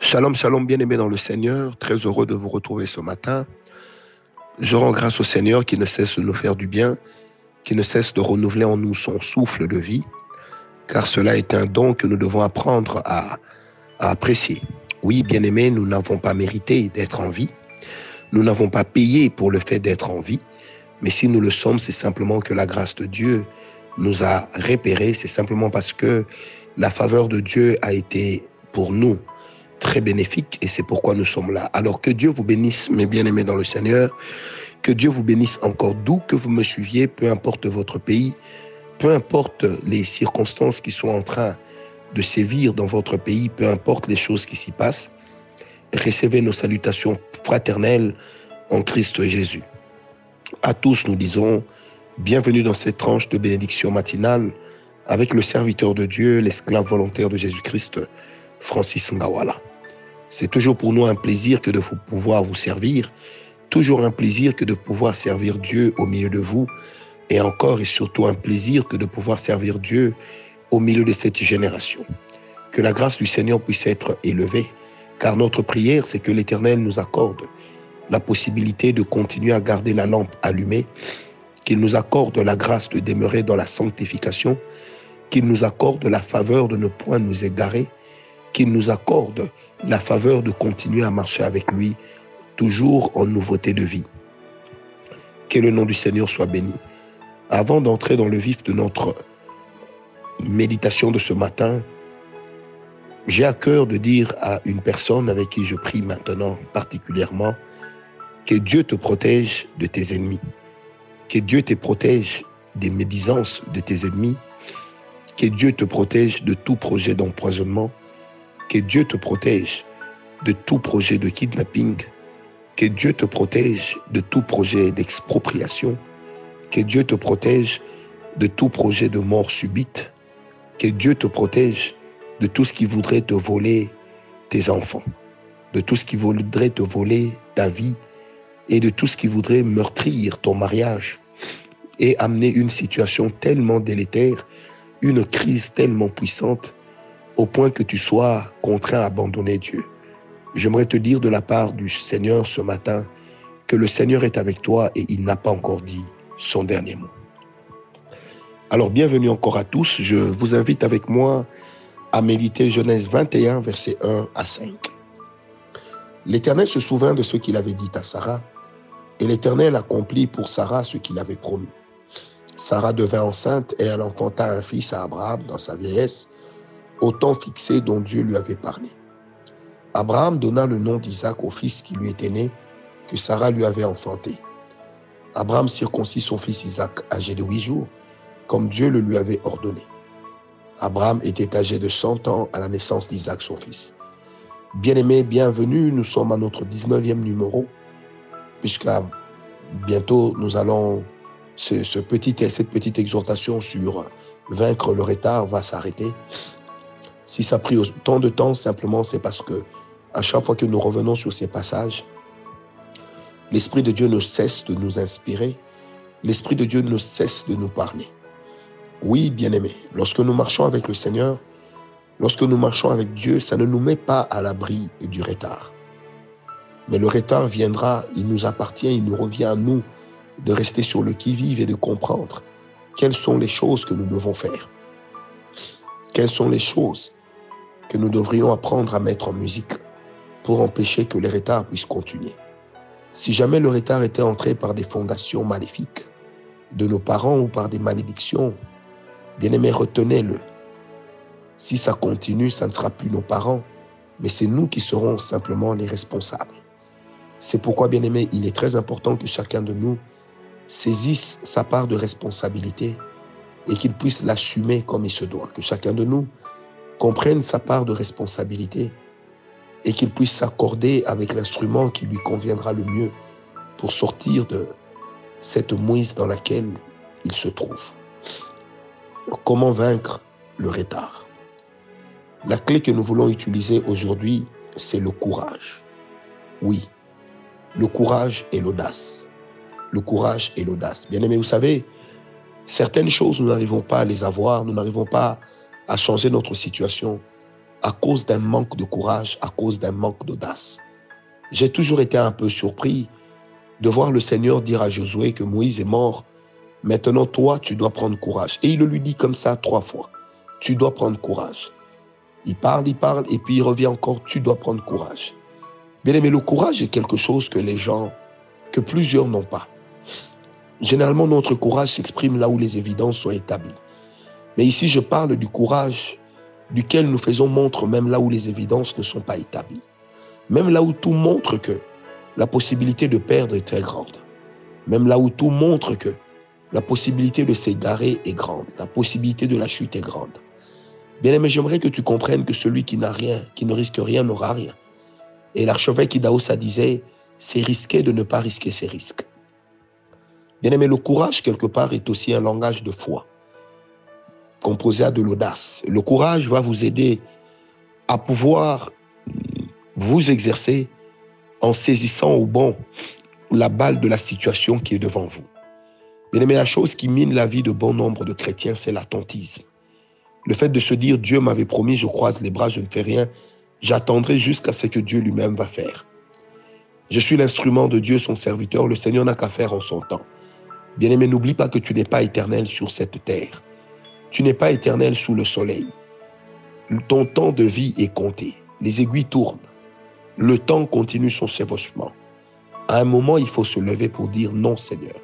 Shalom, shalom, bien-aimés dans le Seigneur. Très heureux de vous retrouver ce matin. Je rends grâce au Seigneur qui ne cesse de nous faire du bien, qui ne cesse de renouveler en nous son souffle de vie, car cela est un don que nous devons apprendre à, à apprécier. Oui, bien-aimés, nous n'avons pas mérité d'être en vie. Nous n'avons pas payé pour le fait d'être en vie. Mais si nous le sommes, c'est simplement que la grâce de Dieu nous a repérés. C'est simplement parce que la faveur de Dieu a été pour nous très bénéfique et c'est pourquoi nous sommes là. Alors que Dieu vous bénisse, mes bien-aimés dans le Seigneur, que Dieu vous bénisse encore d'où que vous me suiviez, peu importe votre pays, peu importe les circonstances qui sont en train de sévir dans votre pays, peu importe les choses qui s'y passent, recevez nos salutations fraternelles en Christ Jésus. À tous, nous disons, bienvenue dans cette tranche de bénédiction matinale avec le serviteur de Dieu, l'esclave volontaire de Jésus-Christ, Francis Ngawala. C'est toujours pour nous un plaisir que de pouvoir vous servir, toujours un plaisir que de pouvoir servir Dieu au milieu de vous, et encore et surtout un plaisir que de pouvoir servir Dieu au milieu de cette génération. Que la grâce du Seigneur puisse être élevée, car notre prière, c'est que l'Éternel nous accorde la possibilité de continuer à garder la lampe allumée, qu'il nous accorde la grâce de demeurer dans la sanctification, qu'il nous accorde la faveur de ne point nous égarer, qu'il nous accorde la faveur de continuer à marcher avec lui, toujours en nouveauté de vie. Que le nom du Seigneur soit béni. Avant d'entrer dans le vif de notre méditation de ce matin, j'ai à cœur de dire à une personne avec qui je prie maintenant particulièrement que Dieu te protège de tes ennemis, que Dieu te protège des médisances de tes ennemis, que Dieu te protège de tout projet d'empoisonnement, que Dieu te protège de tout projet de kidnapping. Que Dieu te protège de tout projet d'expropriation. Que Dieu te protège de tout projet de mort subite. Que Dieu te protège de tout ce qui voudrait te voler tes enfants, de tout ce qui voudrait te voler ta vie et de tout ce qui voudrait meurtrir ton mariage et amener une situation tellement délétère, une crise tellement puissante au point que tu sois contraint à abandonner Dieu. J'aimerais te dire de la part du Seigneur ce matin que le Seigneur est avec toi et il n'a pas encore dit son dernier mot. Alors bienvenue encore à tous. Je vous invite avec moi à méditer Genèse 21, versets 1 à 5. L'Éternel se souvint de ce qu'il avait dit à Sarah, et l'Éternel accomplit pour Sarah ce qu'il avait promis. Sarah devint enceinte et elle enfanta un fils à Abraham dans sa vieillesse, au temps fixé dont Dieu lui avait parlé. Abraham donna le nom d'Isaac au fils qui lui était né, que Sarah lui avait enfanté. Abraham circoncit son fils Isaac, âgé de huit jours, comme Dieu le lui avait ordonné. Abraham était âgé de cent ans à la naissance d'Isaac, son fils. Bien-aimés, bienvenue, nous sommes à notre 19e numéro, puisqu'à bientôt nous allons, ce, petit, cette petite exhortation sur vaincre le retard va s'arrêter. Si ça a pris autant de temps, simplement, c'est parce que à chaque fois que nous revenons sur ces passages, l'Esprit de Dieu ne cesse de nous inspirer, l'Esprit de Dieu ne cesse de nous parler. Oui, bien-aimés, lorsque nous marchons avec le Seigneur, lorsque nous marchons avec Dieu, ça ne nous met pas à l'abri du retard. Mais le retard viendra, il nous appartient, il nous revient à nous de rester sur le qui-vive et de comprendre quelles sont les choses que nous devons faire. Quelles sont les choses que nous devrions apprendre à mettre en musique pour empêcher que les retards puissent continuer? Si jamais le retard était entré par des fondations maléfiques de nos parents ou par des malédictions, bien aimé, retenez-le. Si ça continue, ça ne sera plus nos parents, mais c'est nous qui serons simplement les responsables. C'est pourquoi, bien aimé, il est très important que chacun de nous saisisse sa part de responsabilité et qu'il puisse l'assumer comme il se doit. Que chacun de nous comprenne sa part de responsabilité et qu'il puisse s'accorder avec l'instrument qui lui conviendra le mieux pour sortir de cette mouise dans laquelle il se trouve. Comment vaincre le retard? La clé que nous voulons utiliser aujourd'hui, c'est le courage. Oui, le courage et l'audace. Le courage et l'audace. Bien aimé, vous savez, Certaines choses, nous n'arrivons pas à les avoir, nous n'arrivons pas à changer notre situation à cause d'un manque de courage, à cause d'un manque d'audace. J'ai toujours été un peu surpris de voir le Seigneur dire à Josué que Moïse est mort. Maintenant, toi, tu dois prendre courage. Et il le lui dit comme ça trois fois. Tu dois prendre courage. Il parle, il parle, et puis il revient encore, tu dois prendre courage. Bien aimé, le courage est quelque chose que les gens, que plusieurs n'ont pas. Généralement, notre courage s'exprime là où les évidences sont établies. Mais ici, je parle du courage duquel nous faisons montre même là où les évidences ne sont pas établies. Même là où tout montre que la possibilité de perdre est très grande. Même là où tout montre que la possibilité de s'égarer est grande. La possibilité de la chute est grande. Bien aimé, j'aimerais que tu comprennes que celui qui n'a rien, qui ne risque rien, n'aura rien. Et l'archevêque Idaosa disait, c'est risqué de ne pas risquer ses risques. Bien aimé, le courage, quelque part, est aussi un langage de foi, composé à de l'audace. Le courage va vous aider à pouvoir vous exercer en saisissant au bon la balle de la situation qui est devant vous. Bien aimé, la chose qui mine la vie de bon nombre de chrétiens, c'est l'attentisme. Le fait de se dire Dieu m'avait promis, je croise les bras, je ne fais rien, j'attendrai jusqu'à ce que Dieu lui-même va faire. Je suis l'instrument de Dieu, son serviteur, le Seigneur n'a qu'à faire en son temps. Bien-aimé, n'oublie pas que tu n'es pas éternel sur cette terre. Tu n'es pas éternel sous le soleil. Ton temps de vie est compté. Les aiguilles tournent. Le temps continue son chevauchement. À un moment, il faut se lever pour dire non, Seigneur.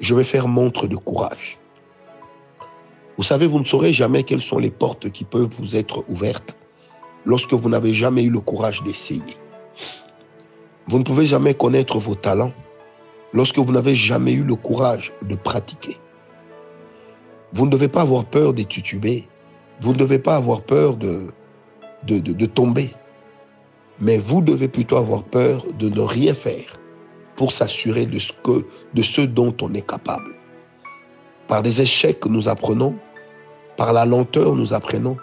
Je vais faire montre de courage. Vous savez, vous ne saurez jamais quelles sont les portes qui peuvent vous être ouvertes lorsque vous n'avez jamais eu le courage d'essayer. Vous ne pouvez jamais connaître vos talents lorsque vous n'avez jamais eu le courage de pratiquer. Vous ne devez pas avoir peur de tituber. Vous ne devez pas avoir peur de, de, de tomber. Mais vous devez plutôt avoir peur de ne rien faire pour s'assurer de ce, que, de ce dont on est capable. Par des échecs, nous apprenons par la lenteur, nous apprenons.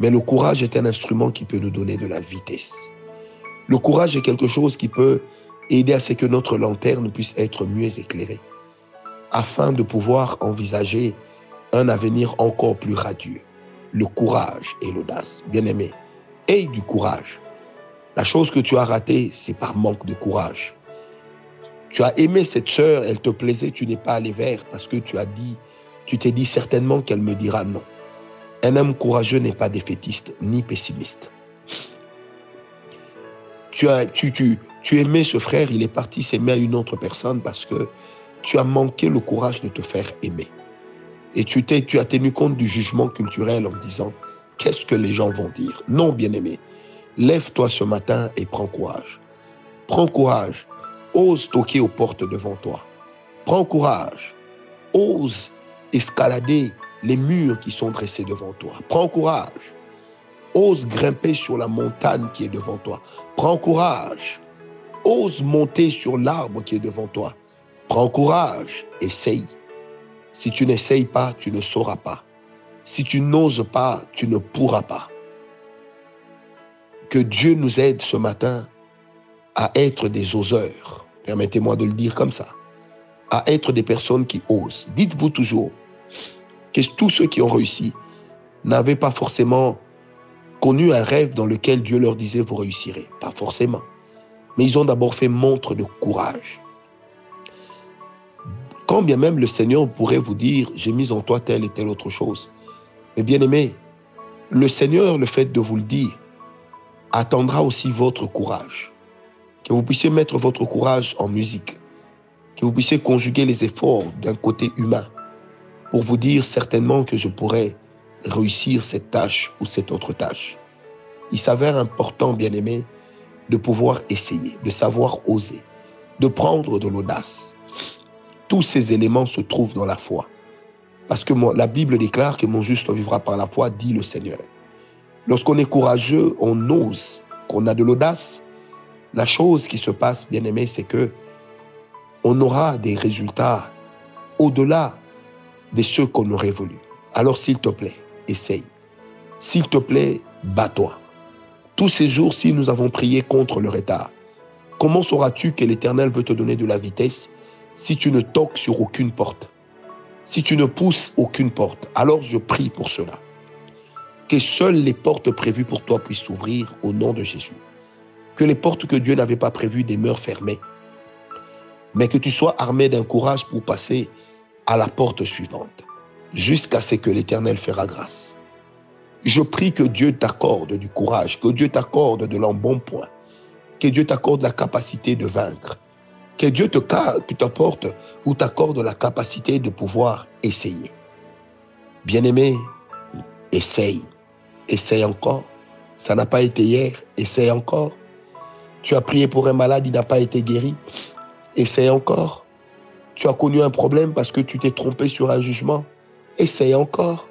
Mais le courage est un instrument qui peut nous donner de la vitesse. Le courage est quelque chose qui peut aider à ce que notre lanterne puisse être mieux éclairée, afin de pouvoir envisager un avenir encore plus radieux. Le courage et l'audace, bien aimé, aie du courage. La chose que tu as ratée, c'est par manque de courage. Tu as aimé cette sœur, elle te plaisait, tu n'es pas allé vers parce que tu as dit tu t'es dit certainement qu'elle me dira non. Un homme courageux n'est pas défaitiste ni pessimiste. Tu, as, tu, tu, tu aimais ce frère, il est parti s'aimer à une autre personne parce que tu as manqué le courage de te faire aimer. Et tu, t'es, tu as tenu compte du jugement culturel en disant, qu'est-ce que les gens vont dire? Non, bien-aimé, lève-toi ce matin et prends courage. Prends courage. Ose toquer aux portes devant toi. Prends courage. Ose escalader les murs qui sont dressés devant toi. Prends courage. Ose grimper sur la montagne qui est devant toi. Prends courage. Ose monter sur l'arbre qui est devant toi. Prends courage. Essaye. Si tu n'essayes pas, tu ne sauras pas. Si tu n'oses pas, tu ne pourras pas. Que Dieu nous aide ce matin à être des oseurs. Permettez-moi de le dire comme ça. À être des personnes qui osent. Dites-vous toujours, que tous ceux qui ont réussi n'avaient pas forcément connu un rêve dans lequel Dieu leur disait vous réussirez. Pas forcément. Mais ils ont d'abord fait montre de courage. Quand bien même le Seigneur pourrait vous dire j'ai mis en toi telle et telle autre chose. Mais bien aimé, le Seigneur, le fait de vous le dire, attendra aussi votre courage. Que vous puissiez mettre votre courage en musique. Que vous puissiez conjuguer les efforts d'un côté humain pour vous dire certainement que je pourrais réussir cette tâche ou cette autre tâche. Il s'avère important, bien aimé, de pouvoir essayer, de savoir oser, de prendre de l'audace. Tous ces éléments se trouvent dans la foi. Parce que la Bible déclare que mon juste vivra par la foi, dit le Seigneur. Lorsqu'on est courageux, on ose, qu'on a de l'audace, la chose qui se passe, bien aimé, c'est que on aura des résultats au-delà de ceux qu'on aurait voulu. Alors s'il te plaît, essaye. S'il te plaît, bats-toi. Tous ces jours, si nous avons prié contre le retard, comment sauras-tu que l'Éternel veut te donner de la vitesse si tu ne toques sur aucune porte? Si tu ne pousses aucune porte, alors je prie pour cela. que seules les portes prévues pour toi puissent s'ouvrir au nom de Jésus. Que les portes que Dieu n'avait pas prévues demeurent fermées. Mais que tu sois armé d'un courage pour passer à la porte suivante, jusqu'à ce que l'Éternel fera grâce. Je prie que Dieu t'accorde du courage, que Dieu t'accorde de l'embonpoint, que Dieu t'accorde la capacité de vaincre, que Dieu te t'apporte ou t'accorde la capacité de pouvoir essayer. Bien-aimé, essaye, essaye encore. Ça n'a pas été hier, essaye encore. Tu as prié pour un malade, il n'a pas été guéri, essaye encore. Tu as connu un problème parce que tu t'es trompé sur un jugement, essaye encore.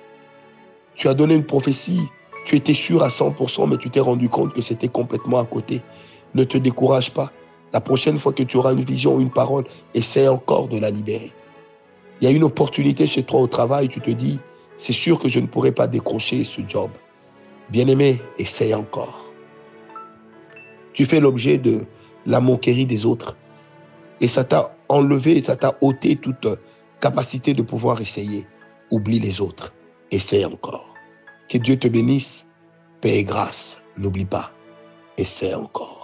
Tu as donné une prophétie, tu étais sûr à 100%, mais tu t'es rendu compte que c'était complètement à côté. Ne te décourage pas. La prochaine fois que tu auras une vision ou une parole, essaie encore de la libérer. Il y a une opportunité chez toi au travail, tu te dis, c'est sûr que je ne pourrai pas décrocher ce job. Bien-aimé, essaye encore. Tu fais l'objet de la moquerie des autres. Et ça t'a enlevé, ça t'a ôté toute capacité de pouvoir essayer. Oublie les autres. Essaye encore. Que Dieu te bénisse. Paix et grâce. N'oublie pas. Essaie encore.